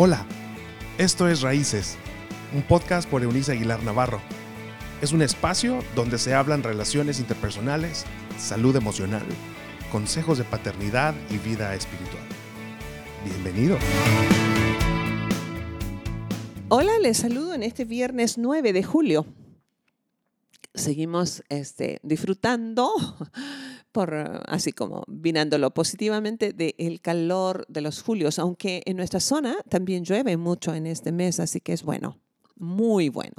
Hola, esto es Raíces, un podcast por Eunice Aguilar Navarro. Es un espacio donde se hablan relaciones interpersonales, salud emocional, consejos de paternidad y vida espiritual. Bienvenido. Hola, les saludo en este viernes 9 de julio. Seguimos este, disfrutando por, así como vinándolo positivamente, del calor de los julios, aunque en nuestra zona también llueve mucho en este mes, así que es bueno, muy bueno.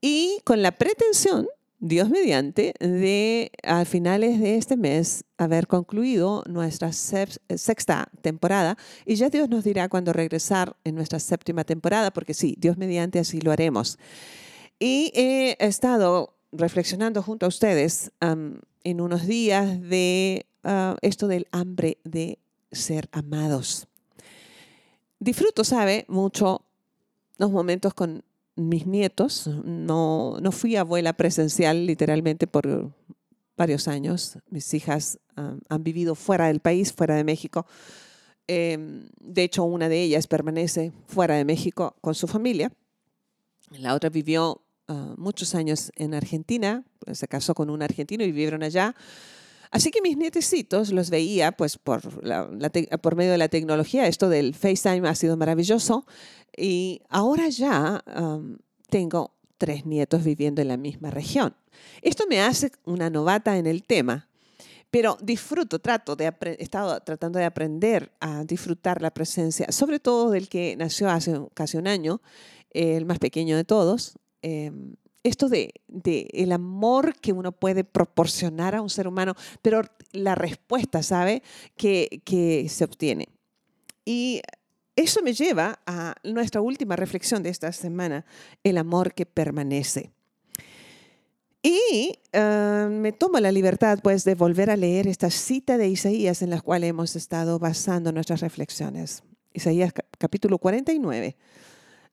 Y con la pretensión, Dios mediante, de a finales de este mes haber concluido nuestra sexta temporada y ya Dios nos dirá cuándo regresar en nuestra séptima temporada, porque sí, Dios mediante así lo haremos. Y he estado reflexionando junto a ustedes en unos días de ah, esto del hambre de ser amados. Disfruto, sabe, mucho los momentos con mis nietos. No, no fui abuela presencial literalmente por varios años. Mis hijas han vivido fuera del país, fuera de México. Em, de hecho, una de ellas permanece fuera de México con su familia. La otra vivió Ah, muchos años en Argentina, pues, se casó con un argentino y vivieron allá. Así que mis nietecitos los veía pues por, por medio de la tecnología. Esto del FaceTime ha sido maravilloso. Y ahora ya tengo tres nietos viviendo en la misma región. Esto me hace una novata en el tema, pero disfruto, trato de he estado tratando de aprender a disfrutar la presencia, sobre todo del que nació hace casi un año, el más pequeño de todos, Em, esto de, el amor que uno puede proporcionar a un ser humano, pero la respuesta, ¿sabe? Que, que se obtiene. Y eso me lleva a nuestra última reflexión de esta semana, el amor que permanece. Y ah, me tomo la libertad, pues, de volver a leer esta cita de Isaías en la cual hemos estado basando nuestras reflexiones. Isaías capítulo 49,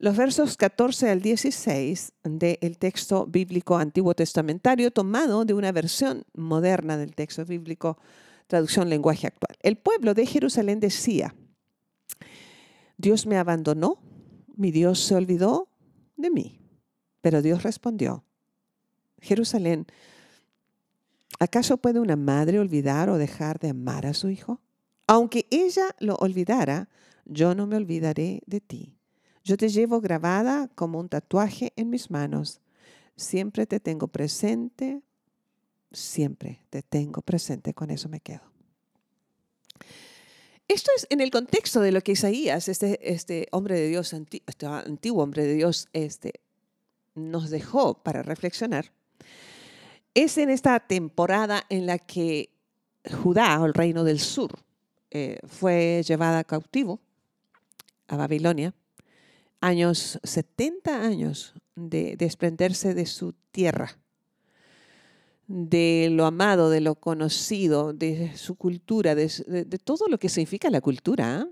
los versos 14 al 16 del texto bíblico antiguo testamentario tomado de una versión moderna del texto bíblico, traducción lenguaje actual. El pueblo de Jerusalén decía, Dios me abandonó, mi Dios se olvidó de mí. Pero Dios respondió, Jerusalén, ¿acaso puede una madre olvidar o dejar de amar a su hijo? Aunque ella lo olvidara, yo no me olvidaré de ti. Yo te llevo grabada como un tatuaje en mis manos. Siempre te tengo presente, siempre te tengo presente, con eso me quedo. Esto es en el contexto de lo que Isaías, este, este hombre de Dios, este antiguo hombre de Dios, este, nos dejó para reflexionar. Es en esta temporada en la que Judá, el reino del sur, eh, fue llevada cautivo a Babilonia años, 70 años de desprenderse de su tierra, de lo amado, de lo conocido, de su cultura, de, todo lo que significa la cultura.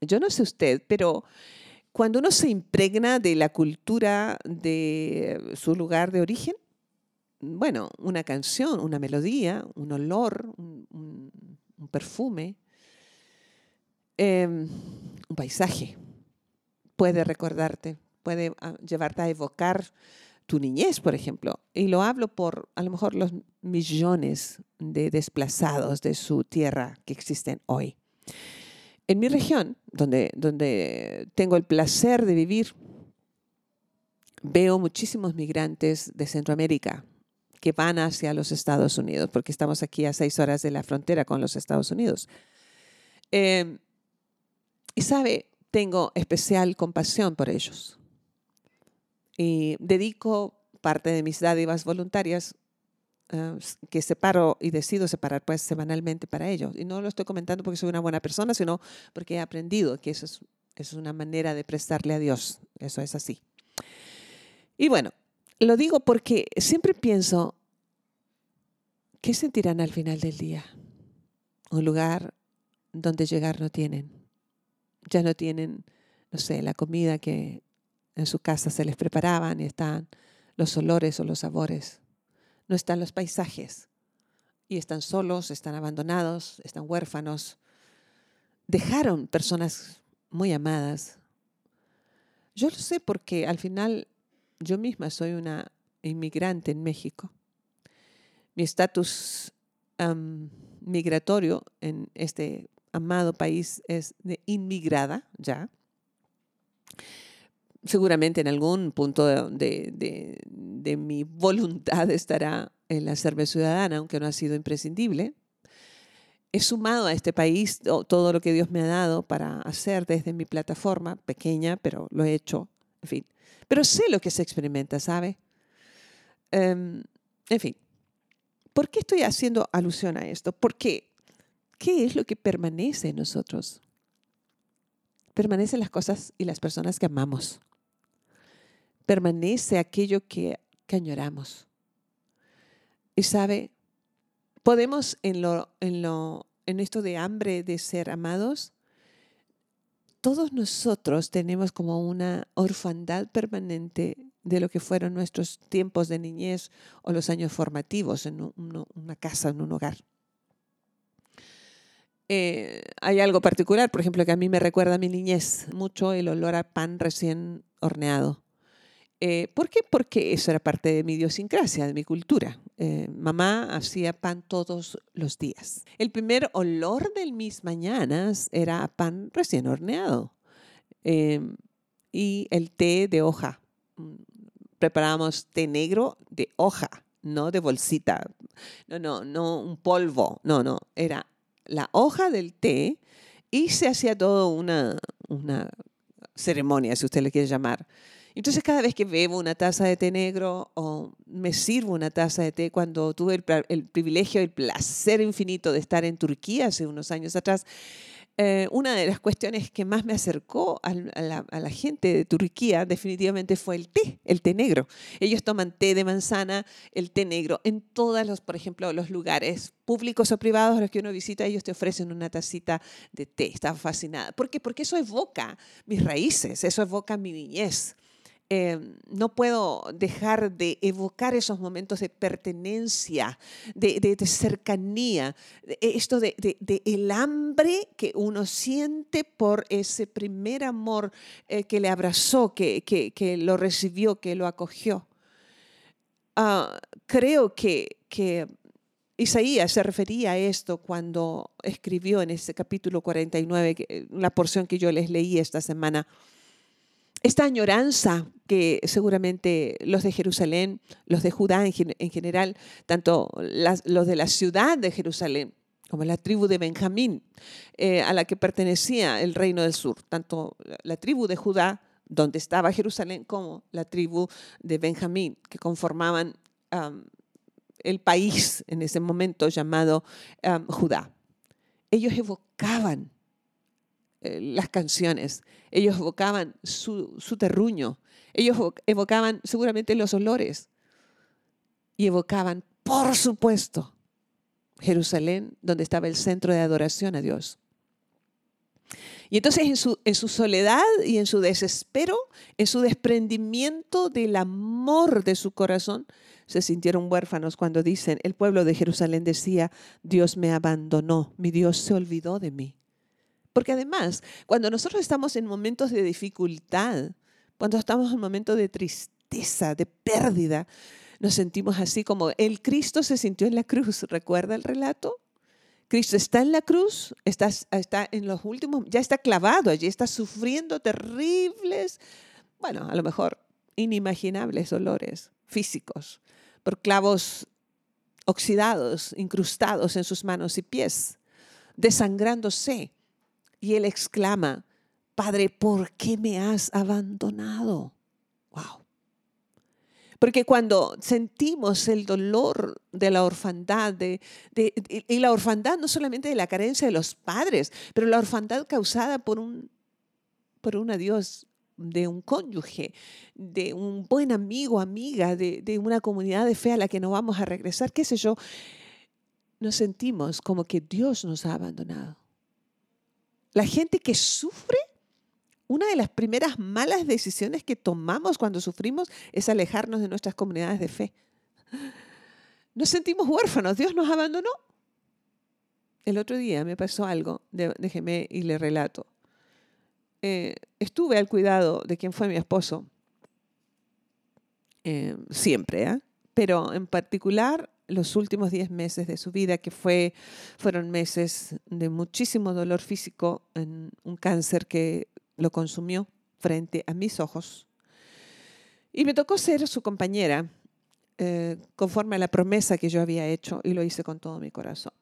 Yo no sé usted, pero cuando uno se impregna de la cultura de su lugar de origen, bueno, una canción, una melodía, un olor, un, perfume, em, un paisaje, puede recordarte, puede ah, llevarte a evocar tu niñez, por ejemplo. Y lo hablo por a lo mejor los millones de desplazados de su tierra que existen hoy. En mi región, donde, donde tengo el placer de vivir, veo muchísimos migrantes de Centroamérica que van hacia los Estados Unidos, porque estamos aquí a seis horas de la frontera con los Estados Unidos. Em, y sabe, tengo especial compasión por ellos. Y dedico parte de mis dádivas voluntarias eh, que separo y decido separar pues semanalmente para ellos. Y no lo estoy comentando porque soy una buena persona, sino porque he aprendido que eso es, es una manera de prestarle a Dios. Eso es así. Y bueno, lo digo porque siempre pienso, ¿qué sentirán al final del día? Un lugar donde llegar no tienen ya no tienen, no sé, la comida que en su casa se les preparaba, ni están los olores o los sabores, no están los paisajes, y están solos, están abandonados, están huérfanos. Dejaron personas muy amadas, Yo lo sé porque al final yo misma soy una inmigrante en México. Mi estatus migratorio en este amado país es de inmigrada ya. Seguramente en algún punto de, de mi voluntad estará el hacerme ciudadana, aunque no ha sido imprescindible. He sumado a este país todo lo que Dios me ha dado para hacer desde mi plataforma, pequeña, pero lo he hecho, en fin. Pero sé lo que se experimenta, ¿sabe? Em, en fin, ¿por qué estoy haciendo alusión a esto? Porque, ¿qué es lo que permanece en nosotros? Permanecen las cosas y las personas que amamos. Permanece aquello que, que añoramos. Y sabe, podemos en, lo, en, lo, en esto de hambre de ser amados, todos nosotros tenemos como una orfandad permanente de lo que fueron nuestros tiempos de niñez o los años formativos en una casa, en un hogar. Eh, hay algo particular, por ejemplo, que a mí me recuerda a mi niñez mucho el olor a pan recién horneado. Eh, ¿Por qué? Porque eso era parte de mi idiosincrasia, de mi cultura. Eh, mamá hacía pan todos los días. El primer olor de mis mañanas era pan recién horneado y el té de hoja. Mm, preparábamos té negro de hoja, no de bolsita. No, no, no un polvo. No, no. Era la hoja del té y se hacía todo una, una ceremonia, si usted le quiere llamar. Entonces cada vez que bebo una taza de té negro o me sirvo una taza de té, cuando tuve el, privilegio, el placer infinito de estar en Turquía hace unos años atrás, eh, una de las cuestiones que más me acercó a la, gente de Turquía definitivamente fue el té, el té negro. Ellos toman té de manzana, el té negro. En todos los, por ejemplo, los lugares públicos o privados a los que uno visita, ellos te ofrecen una tacita de té. Estaba fascinada. ¿Por qué? Porque eso evoca mis raíces, eso evoca mi niñez. Em, no puedo dejar de evocar esos momentos de pertenencia, de, cercanía, esto de, el hambre que uno siente por ese primer amor eh, que le abrazó, que, lo recibió, que lo acogió. Ah, creo que Isaías se refería a esto cuando escribió en ese capítulo 49, la porción que yo les leí esta semana esta añoranza que seguramente los de Jerusalén, los de Judá en, general, tanto los de la ciudad de Jerusalén como la tribu de Benjamín, eh, a la que pertenecía el reino del sur, tanto la tribu de Judá, donde estaba Jerusalén, como la tribu de Benjamín, que conformaban el país en ese momento llamado Judá. Ellos evocaban eh, las canciones, ellos evocaban su, terruño, ellos evocaban seguramente los olores y evocaban, por supuesto, Jerusalén, donde estaba el centro de adoración a Dios. Y entonces en su, en su, soledad y en su desespero, en su desprendimiento del amor de su corazón, se sintieron huérfanos cuando dicen, el pueblo de Jerusalén decía, Dios me abandonó, mi Dios se olvidó de mí. Porque además, cuando nosotros estamos en momentos de dificultad, cuando estamos en momentos de tristeza, de pérdida, nos sentimos así como el Cristo se sintió en la cruz. ¿Recuerda el relato? Cristo está en la cruz, está, en los últimos, ya está clavado allí, está sufriendo terribles, bueno, a lo mejor inimaginables dolores físicos, por clavos oxidados, incrustados en sus manos y pies, desangrándose. Y él exclama, Padre, ¿por qué me has abandonado? Wow. Porque cuando sentimos el dolor de la orfandad, de, y la orfandad no solamente de la carencia de los padres, pero la orfandad causada por un, por un adiós de un cónyuge, de un buen amigo, amiga, de, de una comunidad de fe a la que no vamos a regresar, qué sé yo, nos sentimos como que Dios nos ha abandonado. La gente que sufre, una de las primeras malas decisiones que tomamos cuando sufrimos es alejarnos de nuestras comunidades de fe. Nos sentimos huérfanos, Dios nos abandonó. El otro día me pasó algo, déjeme y le relato. eh, estuve al cuidado de quien fue mi esposo, eh, siempre, ¿eh? pero en particular los últimos 10 meses de su vida, que fue, fueron meses de muchísimo dolor físico, en un cáncer que lo consumió frente a mis ojos. Y me tocó ser su compañera, eh, conforme a la promesa que yo había hecho, y lo hice con todo mi corazón.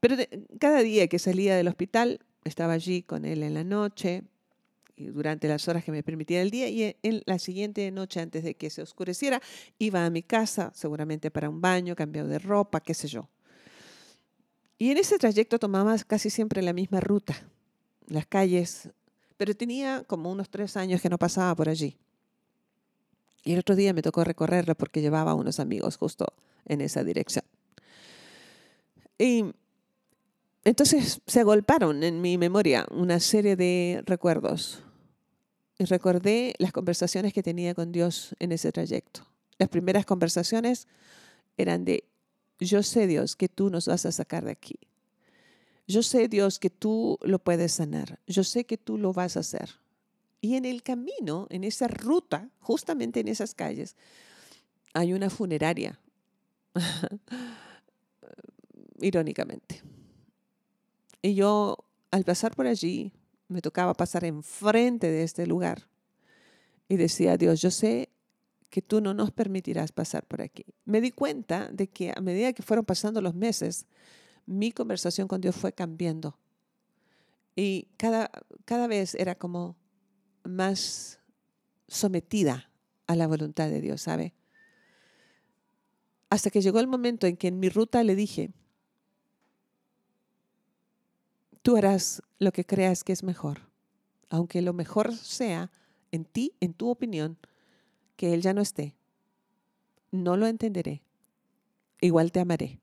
Pero cada día que salía del hospital, estaba allí con él en la noche, durante las horas que me permitía el día, y en la siguiente noche, antes de que se oscureciera, iba a mi casa, seguramente para un baño, cambiado de ropa, qué sé yo. Y en ese trayecto tomaba casi siempre la misma ruta, las calles, pero tenía como unos tres años que no pasaba por allí. Y el otro día me tocó recorrerla porque llevaba a unos amigos justo en esa dirección. Y entonces se agolparon en mi memoria una serie de recuerdos. Y recordé las conversaciones que tenía con Dios en ese trayecto. Las primeras conversaciones eran de, yo sé Dios que tú nos vas a sacar de aquí. Yo sé Dios que tú lo puedes sanar. Yo sé que tú lo vas a hacer. Y en el camino, en esa ruta, justamente en esas calles, hay una funeraria, irónicamente. Y yo, al pasar por allí, me tocaba pasar enfrente de este lugar y decía, Dios, yo sé que tú no nos permitirás pasar por aquí. Me di cuenta de que a medida que fueron pasando los meses, mi conversación con Dios fue cambiando. Y cada, cada vez era como, más sometida a la voluntad de Dios, ¿sabe? Hasta que llegó el momento en que en mi ruta le dije, tú harás lo que creas que es mejor, aunque lo mejor sea en ti, en tu opinión, que Él ya no esté. No lo entenderé. Igual te amaré.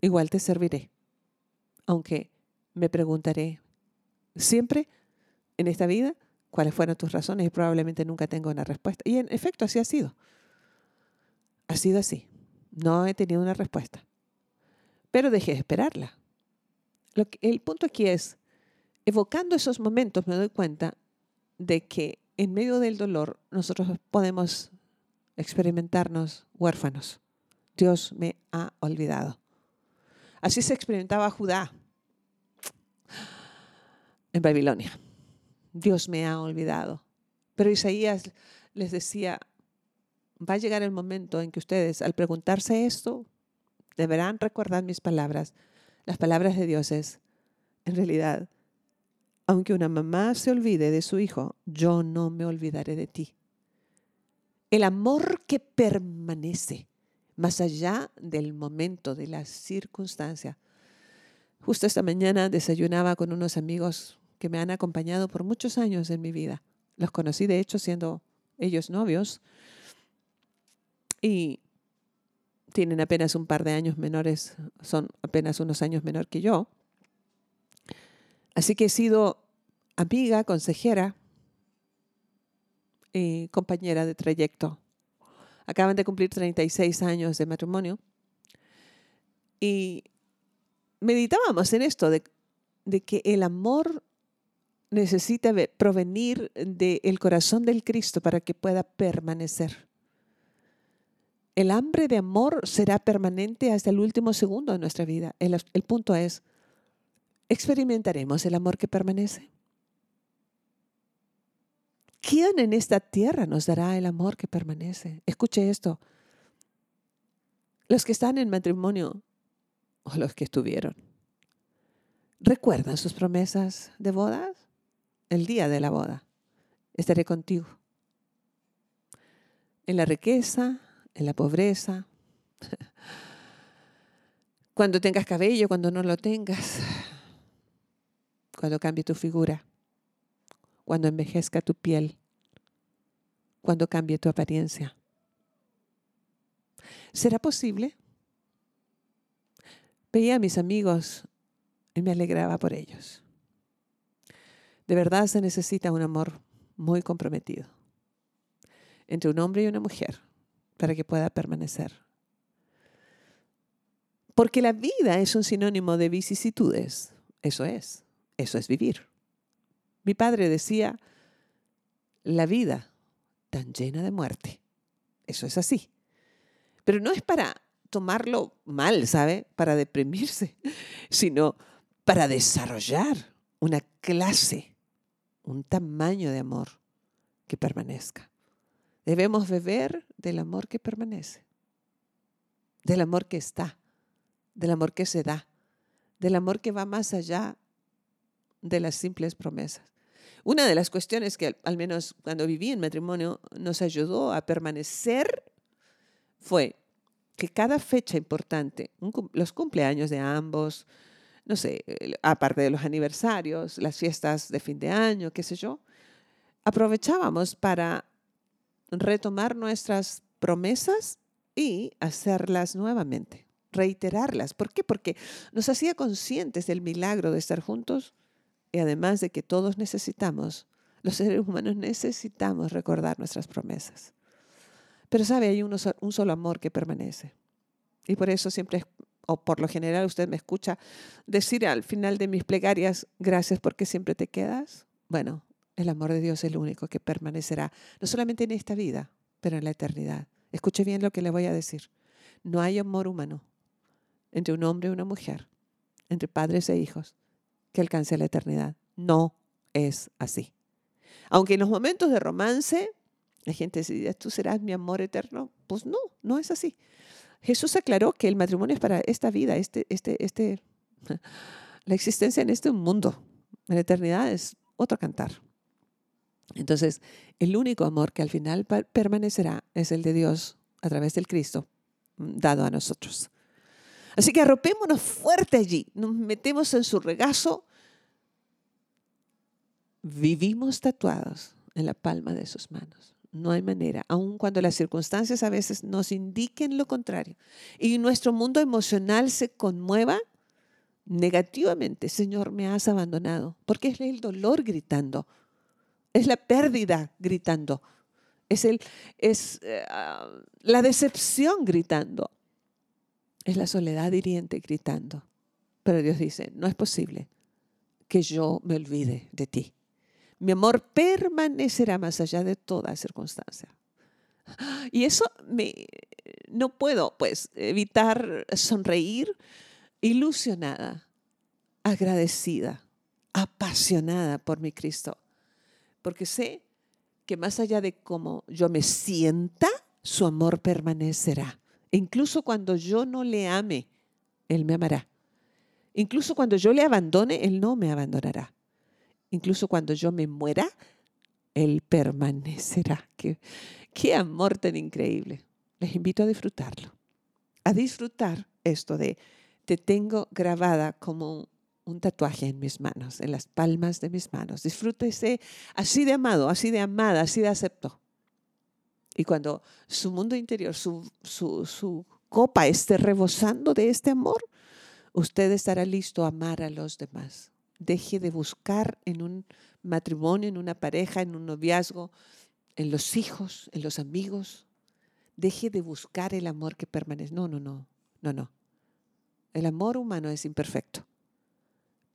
Igual te serviré. Aunque me preguntaré siempre en esta vida cuáles fueron tus razones y probablemente nunca tengo una respuesta. Y en efecto, así ha sido. Ha sido así. No he tenido una respuesta. Pero dejé de esperarla. El punto aquí es, evocando esos momentos me doy cuenta de que en medio del dolor nosotros podemos experimentarnos huérfanos. Dios me ha olvidado. Así se experimentaba Judá en Babilonia. Dios me ha olvidado. Pero Isaías les decía, va a llegar el momento en que ustedes, al preguntarse esto, deberán recordar mis palabras. Las palabras de Dios es, en realidad, aunque una mamá se olvide de su hijo, yo no me olvidaré de ti. El amor que permanece más allá del momento, de la circunstancia. Justo esta mañana desayunaba con unos amigos que me han acompañado por muchos años en mi vida. Los conocí, de hecho, siendo ellos novios. Y tienen apenas un par de años menores, son apenas unos años menor que yo. Así que he sido amiga, consejera y compañera de trayecto. Acaban de cumplir 36 años de matrimonio. Y meditábamos en esto de que el amor necesita provenir del corazón del Cristo para que pueda permanecer. El hambre de amor será permanente hasta el último segundo de nuestra vida. El, punto es, ¿experimentaremos el amor que permanece? ¿Quién en esta tierra nos dará el amor que permanece? Escuche esto. Los que están en matrimonio o los que estuvieron, ¿recuerdan sus promesas de bodas? el día de la boda. Estaré contigo. En la riqueza, en la pobreza, cuando tengas cabello, cuando no lo tengas, cuando cambie tu figura, cuando envejezca tu piel, cuando cambie tu apariencia. ¿Será posible? Veía a mis amigos y me alegraba por ellos. De verdad se necesita un amor muy comprometido entre un hombre y una mujer para que pueda permanecer. Porque la vida es un sinónimo de vicisitudes. Eso es. Eso es vivir. Mi padre decía, la vida tan llena de muerte. Eso es así. Pero no es para tomarlo mal, ¿sabe? Para deprimirse, sino para desarrollar una clase, un tamaño de amor que permanezca. Debemos beber del amor que permanece, del amor que está, del amor que se da, del amor que va más allá de las simples promesas. Una de las cuestiones que al menos cuando viví en matrimonio nos ayudó a permanecer fue que cada fecha importante, los cumpleaños de ambos, no sé, aparte de los aniversarios, las fiestas de fin de año, qué sé yo, aprovechábamos para retomar nuestras promesas y hacerlas nuevamente, reiterarlas. ¿Por qué? Porque nos hacía conscientes del milagro de estar juntos y además de que todos necesitamos, los seres humanos necesitamos recordar nuestras promesas. Pero sabe, hay un solo amor que permanece. Y por eso siempre, o por lo general usted me escucha decir al final de mis plegarias, gracias porque siempre te quedas. Bueno, el amor de Dios es el único que permanecerá, no solamente en esta vida, pero en la eternidad. Escuche bien lo que le voy a decir. No hay amor humano entre un hombre y una mujer, entre padres e hijos, que alcance la eternidad. No es así. Aunque en los momentos de romance la gente dice, tú serás mi amor eterno, pues no, no es así. Jesús aclaró que el matrimonio es para esta vida, este, este, este, la existencia en este mundo. La eternidad es otro cantar. Entonces, el único amor que al final permanecerá es el de Dios a través del Cristo mm, dado a nosotros. Así que arropémonos fuerte allí, nos metemos en su regazo, vivimos tatuados en la palma de sus manos. No hay manera, aun cuando las circunstancias a veces nos indiquen lo contrario y nuestro mundo emocional se conmueva negativamente, Señor, me has abandonado, porque es el dolor gritando, es la pérdida gritando, es, el, es eh, ah, la decepción gritando, es la soledad hiriente gritando. Pero Dios dice, no es posible que yo me olvide de ti. Mi amor permanecerá más allá de toda circunstancia. Y eso me, no puedo pues evitar sonreír ilusionada, agradecida, apasionada por mi Cristo, porque sé que más allá de cómo yo me sienta, su amor permanecerá. Incluso cuando yo no le ame, Él me amará. Incluso cuando yo le abandone, Él no me abandonará incluso cuando yo me muera, Él permanecerá. Qué, qué amor tan increíble. Les invito a disfrutarlo, a disfrutar esto de te tengo grabada como un tatuaje en mis manos, en las palmas de mis manos. Disfrútese así de amado, así de amada, así de acepto. Y cuando su mundo interior, su, su, su copa esté rebosando de este amor, usted estará listo a amar a los demás deje de buscar en un matrimonio, en una pareja, en un noviazgo, en los hijos, en los amigos. Deje de buscar el amor que permanece. No, no, no, no, no. El amor humano es imperfecto.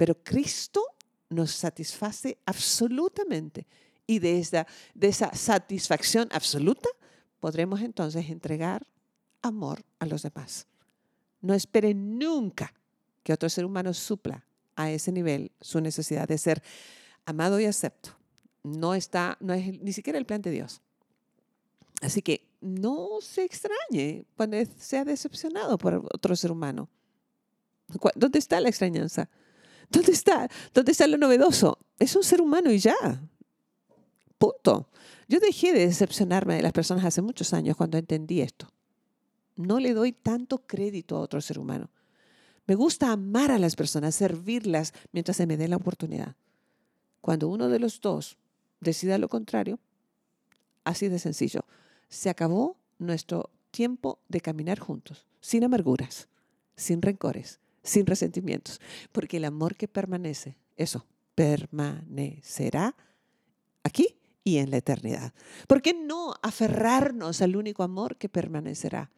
Pero Cristo nos satisface absolutamente. Y de esa, satisfacción absoluta podremos entonces entregar amor a los demás. No espere nunca que otro ser humano supla a ese nivel su necesidad de ser amado y acepto. No está, no es ni siquiera el plan de Dios. Así que no se extrañe cuando sea decepcionado por otro ser humano. ¿Dónde está la extrañanza? ¿Dónde está? ¿Dónde está lo novedoso? Es un ser humano y ya. Punto. Yo dejé de decepcionarme de las personas hace muchos años cuando entendí esto. No le doy tanto crédito a otro ser humano. Me gusta amar a las personas, servirlas mientras se me dé la oportunidad. Cuando uno de los dos decida lo contrario, así de sencillo, se acabó nuestro tiempo de caminar juntos, sin amarguras, sin rencores, sin resentimientos, porque el amor que permanece, eso, permanecerá aquí y en la eternidad. ¿Por qué no aferrarnos al único amor que permanecerá?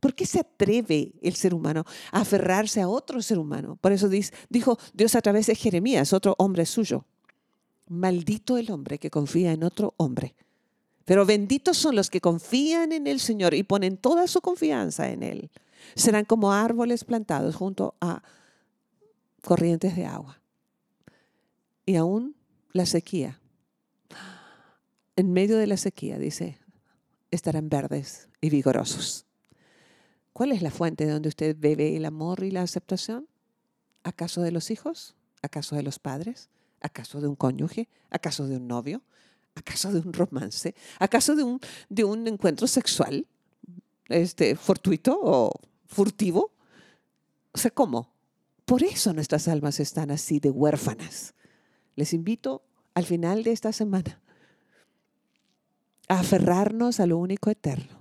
¿Por qué se atreve el ser humano a aferrarse a otro ser humano? Por eso dijo Dios a través de Jeremías, otro hombre suyo. Maldito el hombre que confía en otro hombre. Pero benditos son los que confían en el Señor y ponen toda su confianza en Él. Serán como árboles plantados junto a corrientes de agua. Y aún la sequía. En medio de la sequía, dice, estarán verdes y vigorosos. ¿Cuál es la fuente de donde usted bebe el amor y la aceptación? ¿Acaso de los hijos? ¿Acaso de los padres? ¿Acaso de un cónyuge? ¿Acaso de un novio? ¿Acaso de un romance? ¿Acaso de un, de un encuentro sexual este, fortuito o furtivo? O sea, ¿cómo? Por eso nuestras almas están así de huérfanas. Les invito al final de esta semana a aferrarnos a lo único eterno,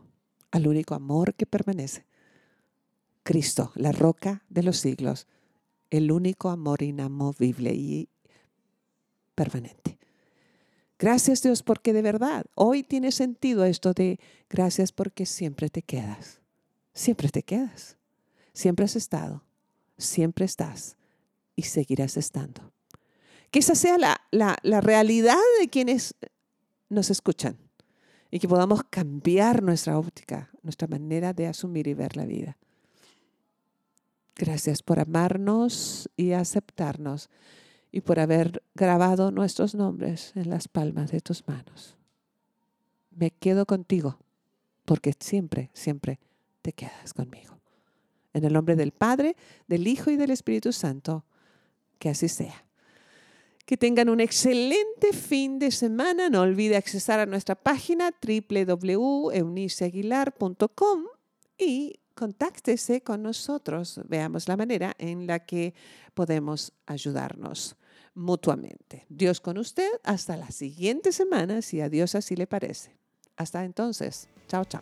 al único amor que permanece. Cristo, la roca de los siglos, el único amor inamovible y permanente. Gracias Dios porque de verdad hoy tiene sentido esto de gracias porque siempre te quedas. Siempre te quedas. Siempre has estado siempre estás y seguirás estando. Que esa sea la, la, realidad de quienes nos escuchan y que podamos cambiar nuestra óptica, nuestra manera de asumir y ver la vida. Gracias por amarnos y aceptarnos y por haber grabado nuestros nombres en las palmas de tus manos. Me quedo contigo porque siempre, siempre te quedas conmigo. En el nombre del Padre, del Hijo y del Espíritu Santo, que así sea. Que tengan un excelente fin de semana. No olvide accesar a nuestra página www.euniceaguilar.com y contáctese con nosotros. Veamos la manera en la que podemos ayudarnos mutuamente. Dios con usted hasta la siguiente semana, si a Dios así le parece. Hasta entonces. Chao, chao.